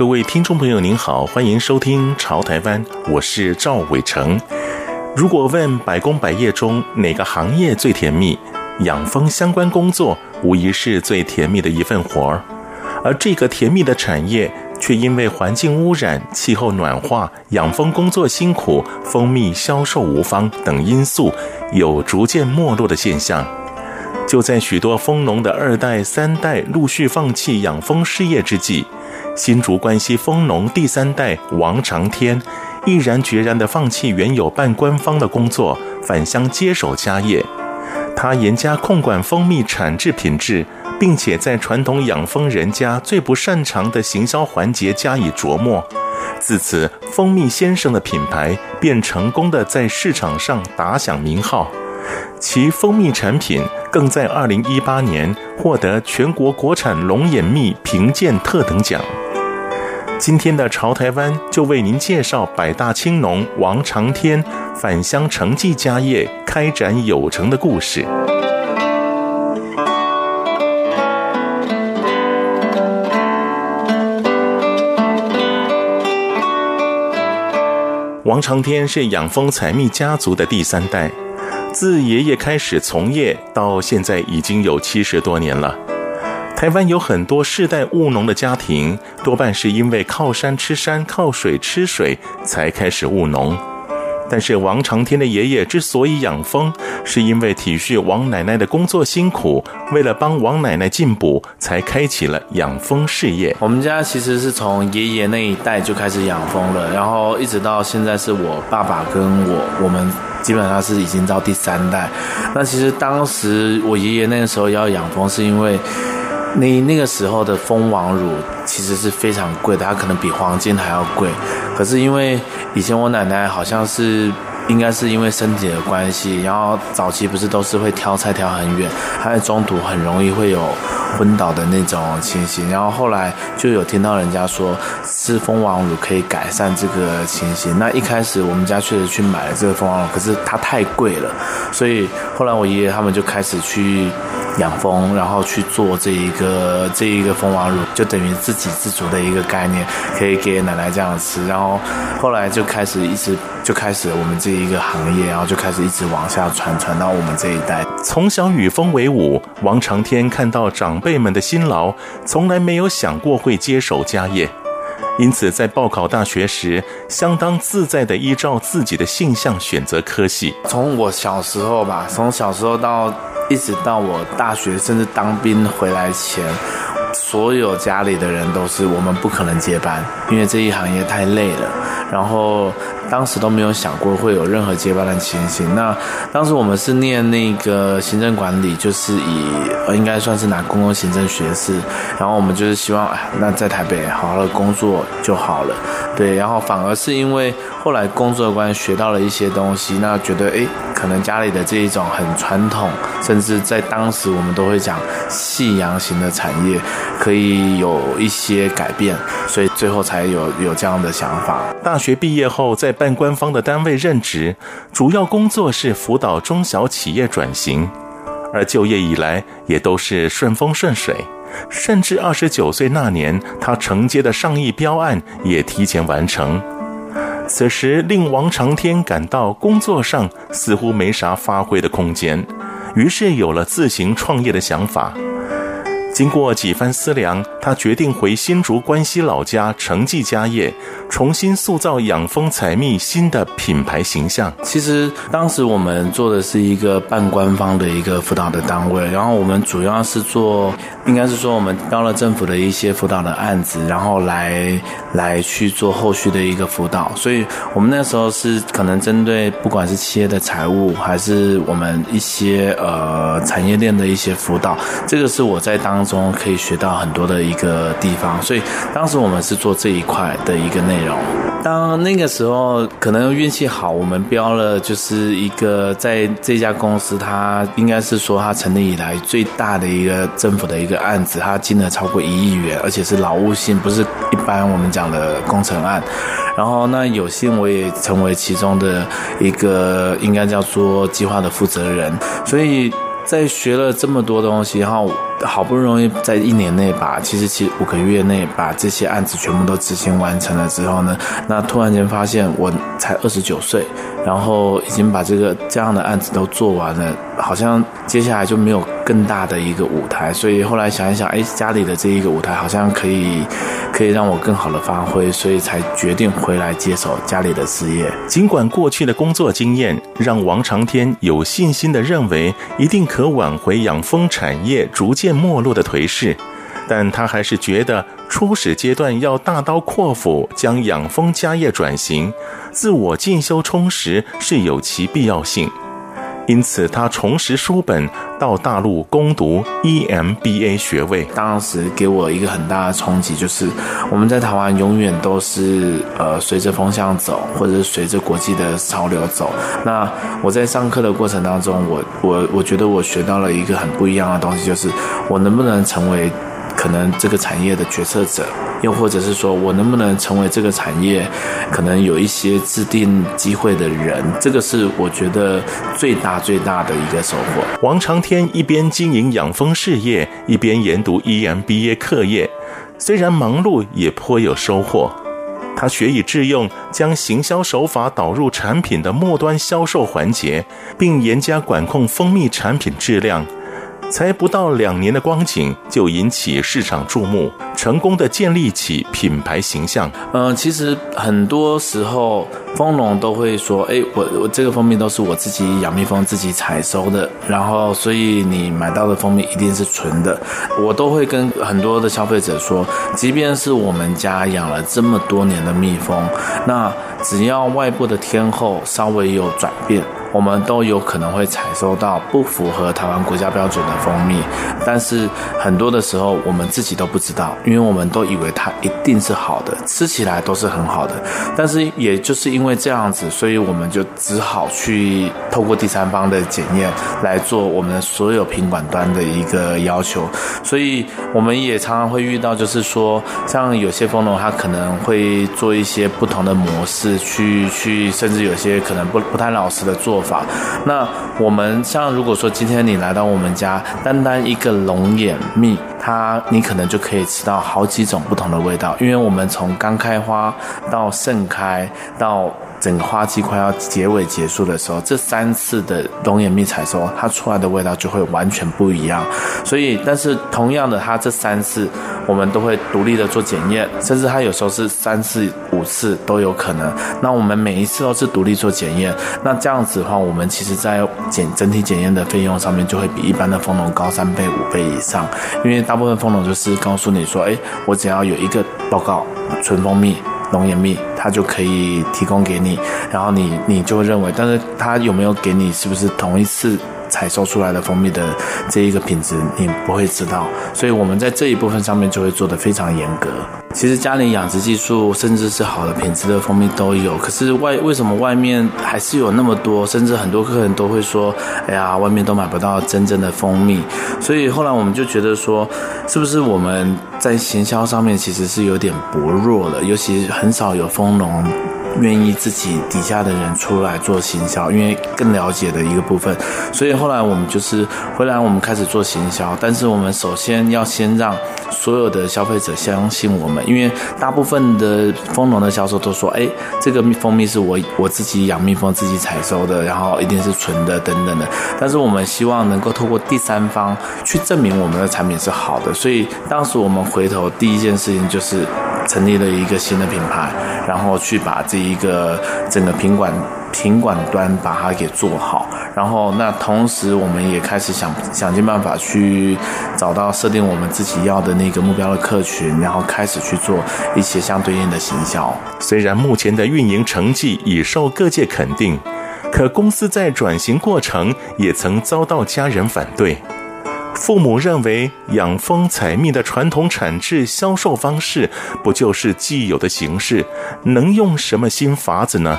各位听众朋友，您好，欢迎收听《潮台湾》，我是赵伟成。如果问百工百业中哪个行业最甜蜜，养蜂相关工作无疑是最甜蜜的一份活儿。而这个甜蜜的产业，却因为环境污染、气候暖化、养蜂工作辛苦、蜂蜜销售无方等因素，有逐渐没落的现象。就在许多蜂农的二代、三代陆续放弃养蜂事业之际，新竹关西蜂农第三代王长天毅然决然地放弃原有半官方的工作，返乡接手家业。他严加控管蜂蜜产制品质，并且在传统养蜂人家最不擅长的行销环节加以琢磨。自此，蜂蜜先生的品牌便成功地在市场上打响名号。其蜂蜜产品更在二零一八年获得全国国产龙眼蜜评鉴特等奖。今天的潮台湾就为您介绍百大青农王长天返乡承继家业、开展有成的故事。王长天是养蜂采蜜家族的第三代。自爷爷开始从业到现在已经有七十多年了。台湾有很多世代务农的家庭，多半是因为靠山吃山、靠水吃水才开始务农。但是王长天的爷爷之所以养蜂，是因为体恤王奶奶的工作辛苦，为了帮王奶奶进补，才开启了养蜂事业。我们家其实是从爷爷那一代就开始养蜂了，然后一直到现在是我爸爸跟我我们。基本上是已经到第三代。那其实当时我爷爷那个时候要养蜂，是因为那那个时候的蜂王乳其实是非常贵的，它可能比黄金还要贵。可是因为以前我奶奶好像是。应该是因为身体的关系，然后早期不是都是会挑菜挑很远，他在中途很容易会有昏倒的那种情形，然后后来就有听到人家说吃蜂王乳可以改善这个情形。那一开始我们家确实去买了这个蜂王乳，可是它太贵了，所以后来我爷爷他们就开始去养蜂，然后去做这一个这一个蜂王乳，就等于自给自足的一个概念，可以给奶奶这样吃。然后后来就开始一直。就开始我们这一个行业，然后就开始一直往下传，传到我们这一代。从小与蜂为伍，王长天看到长辈们的辛劳，从来没有想过会接手家业，因此在报考大学时，相当自在地依照自己的性向选择科系。从我小时候吧，从小时候到一直到我大学，甚至当兵回来前，所有家里的人都是我们不可能接班，因为这一行业太累了。然后。当时都没有想过会有任何接班的情形。那当时我们是念那个行政管理，就是以呃应该算是拿公共行政学士。然后我们就是希望，哎，那在台北好好的工作就好了。对，然后反而是因为后来工作的关系学到了一些东西，那觉得哎，可能家里的这一种很传统，甚至在当时我们都会讲夕阳型的产业，可以有一些改变，所以最后才有有这样的想法。大学毕业后，在半官方的单位任职，主要工作是辅导中小企业转型，而就业以来也都是顺风顺水。甚至二十九岁那年，他承接的上亿标案也提前完成。此时令王长天感到工作上似乎没啥发挥的空间，于是有了自行创业的想法。经过几番思量，他决定回新竹关西老家承继家业，重新塑造养蜂采蜜新的品牌形象。其实当时我们做的是一个半官方的一个辅导的单位，然后我们主要是做，应该是说我们标了政府的一些辅导的案子，然后来来去做后续的一个辅导。所以我们那时候是可能针对不管是企业的财务，还是我们一些呃产业链的一些辅导，这个是我在当中可以学到很多的一个地方，所以当时我们是做这一块的一个内容。当那个时候可能运气好，我们标了就是一个在这家公司，它应该是说它成立以来最大的一个政府的一个案子，它金额超过一亿元，而且是劳务性，不是一般我们讲的工程案。然后那有幸我也成为其中的一个应该叫做计划的负责人，所以。在学了这么多东西，然后好不容易在一年内把，其实其实五个月内把这些案子全部都执行完成了之后呢，那突然间发现我才二十九岁，然后已经把这个这样的案子都做完了，好像接下来就没有更大的一个舞台，所以后来想一想，哎，家里的这一个舞台好像可以。可以让我更好的发挥，所以才决定回来接手家里的事业。尽管过去的工作经验让王长天有信心地认为一定可挽回养蜂产业逐渐没落的颓势，但他还是觉得初始阶段要大刀阔斧将养蜂家业转型，自我进修充实是有其必要性。因此，他重拾书本，到大陆攻读 EMBA 学位。当时给我一个很大的冲击，就是我们在台湾永远都是呃随着风向走，或者是随着国际的潮流走。那我在上课的过程当中，我我我觉得我学到了一个很不一样的东西，就是我能不能成为可能这个产业的决策者。又或者是说，我能不能成为这个产业可能有一些制定机会的人？这个是我觉得最大最大的一个收获。王长天一边经营养蜂事业，一边研读 EMBA 课业，虽然忙碌，也颇有收获。他学以致用，将行销手法导入产品的末端销售环节，并严加管控蜂蜜产品质量。才不到两年的光景，就引起市场注目，成功的建立起品牌形象。嗯、其实很多时候，蜂农都会说：“哎，我我这个蜂蜜都是我自己养蜜蜂自己采收的，然后所以你买到的蜂蜜一定是纯的。”我都会跟很多的消费者说，即便是我们家养了这么多年的蜜蜂，那只要外部的天候稍微有转变。我们都有可能会采收到不符合台湾国家标准的蜂蜜，但是很多的时候我们自己都不知道，因为我们都以为它一定是好的，吃起来都是很好的。但是也就是因为这样子，所以我们就只好去透过第三方的检验来做我们所有品管端的一个要求。所以我们也常常会遇到，就是说像有些蜂农他可能会做一些不同的模式，去去甚至有些可能不不太老实的做法。那我们像如果说今天你来到我们家，单单一个龙眼蜜，它你可能就可以吃到好几种不同的味道，因为我们从刚开花到盛开到。整个花期快要结尾结束的时候，这三次的龙眼蜜采收，它出来的味道就会完全不一样。所以，但是同样的，它这三次我们都会独立的做检验，甚至它有时候是三次、五次都有可能。那我们每一次都是独立做检验，那这样子的话，我们其实在检整体检验的费用上面就会比一般的蜂农高三倍、五倍以上。因为大部分蜂农就是告诉你说，哎，我只要有一个报告，纯蜂蜜。龙眼蜜，它就可以提供给你，然后你你就会认为，但是它有没有给你，是不是同一次？采收出来的蜂蜜的这一个品质，你不会知道，所以我们在这一部分上面就会做得非常严格。其实家里养殖技术，甚至是好的品质的蜂蜜都有，可是外为什么外面还是有那么多，甚至很多客人都会说，哎呀，外面都买不到真正的蜂蜜。所以后来我们就觉得说，是不是我们在行销上面其实是有点薄弱了，尤其很少有蜂农。愿意自己底下的人出来做行销，因为更了解的一个部分。所以后来我们就是，后来我们开始做行销，但是我们首先要先让所有的消费者相信我们，因为大部分的蜂农的销售都说，哎，这个蜂蜜是我我自己养蜜蜂自己采收的，然后一定是纯的等等的。但是我们希望能够透过第三方去证明我们的产品是好的，所以当时我们回头第一件事情就是成立了一个新的品牌，然后去把这一个整个品管品管端把它给做好，然后那同时我们也开始想想尽办法去找到设定我们自己要的那个目标的客群，然后开始去做一些相对应的行销。虽然目前的运营成绩已受各界肯定。可公司在转型过程也曾遭到家人反对，父母认为养蜂采蜜的传统产制销售方式不就是既有的形式，能用什么新法子呢？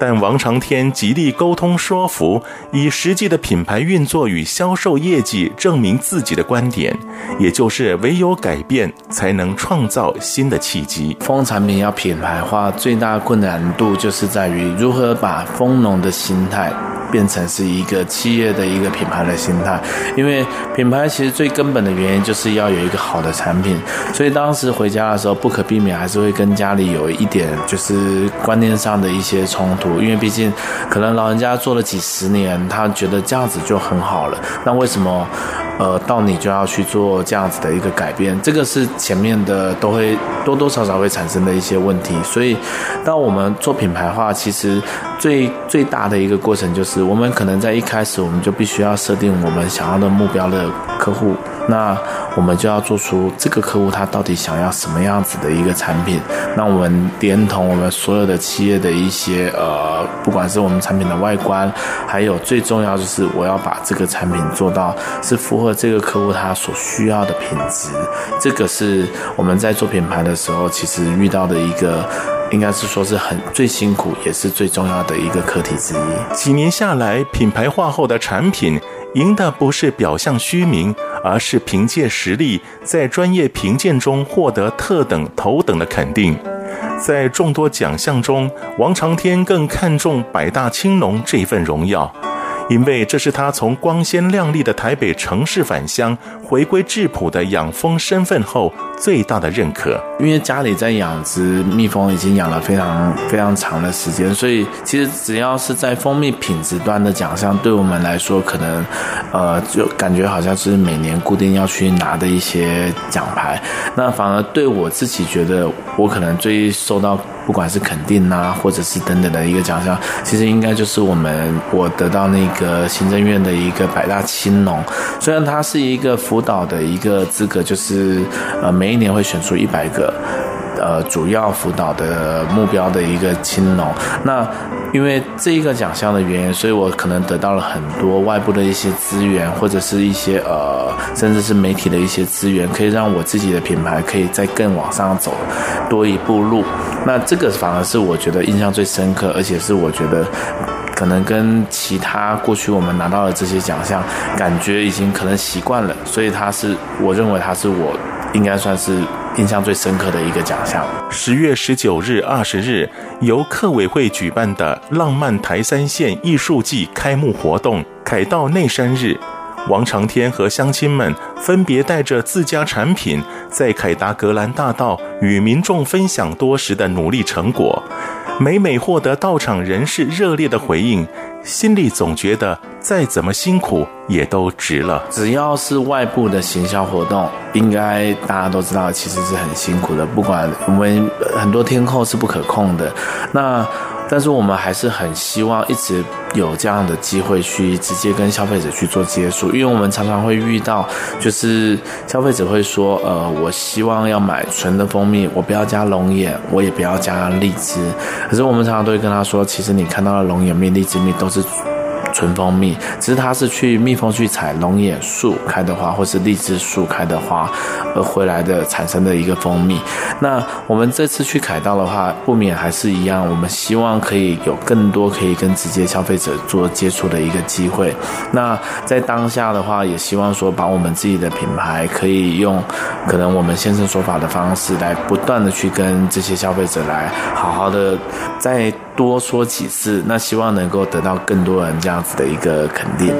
但王长天极力沟通说服，以实际的品牌运作与销售业绩证明自己的观点，也就是唯有改变才能创造新的契机。蜂产品要品牌化，最大困难度就是在于如何把蜂农的心态。变成是一个企业的一个品牌的心态，因为品牌其实最根本的原因就是要有一个好的产品，所以当时回家的时候不可避免还是会跟家里有一点就是观念上的一些冲突，因为毕竟可能老人家做了几十年，他觉得这样子就很好了，那为什么？呃，到你就要去做这样子的一个改变，这个是前面的都会多多少少会产生的一些问题。所以，当我们做品牌化，其实最最大的一个过程就是，我们可能在一开始我们就必须要设定我们想要的目标的客户。那我们就要做出这个客户他到底想要什么样子的一个产品。那我们连同我们所有的企业的一些呃，不管是我们产品的外观，还有最重要就是我要把这个产品做到是符合这个客户他所需要的品质。这个是我们在做品牌的时候，其实遇到的一个，应该是说是很最辛苦也是最重要的一个课题之一。几年下来，品牌化后的产品赢的不是表象虚名。而是凭借实力，在专业评鉴中获得特等、头等的肯定。在众多奖项中，王长天更看重百大青龙这份荣耀。因为这是他从光鲜亮丽的台北城市返乡，回归质朴的养蜂身份后最大的认可。因为家里在养殖蜜蜂已经养了非常非常长的时间，所以其实只要是在蜂蜜品质端的奖项，对我们来说，可能呃就感觉好像是每年固定要去拿的一些奖牌。那反而对我自己觉得，我可能最受到。不管是肯定啊，或者是等等的一个奖项，其实应该就是我们我得到那个行政院的一个百大青农，虽然它是一个辅导的一个资格，就是呃每一年会选出一百个。呃，主要辅导的目标的一个青农，那因为这一个奖项的原因，所以我可能得到了很多外部的一些资源，或者是一些呃，甚至是媒体的一些资源，可以让我自己的品牌可以再更往上走多一步路。那这个反而是我觉得印象最深刻，而且是我觉得可能跟其他过去我们拿到的这些奖项，感觉已经可能习惯了，所以它是我认为它是我应该算是。印象最深刻的一个奖项。十月十九日、二十日，由客委会举办的“浪漫台三线艺术季”开幕活动——凯道内山日，王长天和乡亲们分别带着自家产品，在凯达格兰大道与民众分享多时的努力成果。每每获得到场人士热烈的回应，心里总觉得再怎么辛苦也都值了。只要是外部的行销活动，应该大家都知道，其实是很辛苦的。不管我们很多天后是不可控的，那。但是我们还是很希望一直有这样的机会去直接跟消费者去做接触，因为我们常常会遇到，就是消费者会说，呃，我希望要买纯的蜂蜜，我不要加龙眼，我也不要加荔枝。可是我们常常都会跟他说，其实你看到的龙眼蜜、荔枝蜜都是。纯蜂蜜，只是它是去蜜蜂去采龙眼树开的花，或是荔枝树开的花而回来的产生的一个蜂蜜。那我们这次去凯道的话，不免还是一样，我们希望可以有更多可以跟直接消费者做接触的一个机会。那在当下的话，也希望说把我们自己的品牌可以用可能我们现身说法的方式来不断的去跟这些消费者来好好的在多说几次，那希望能够得到更多人这样子的一个肯定。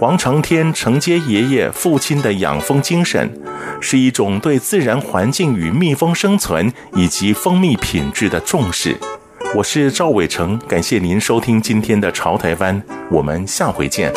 王承天承接爷爷父亲的养蜂精神，是一种对自然环境与蜜蜂生存以及蜂蜜品质的重视。我是赵伟成，感谢您收听今天的《潮台湾》，我们下回见。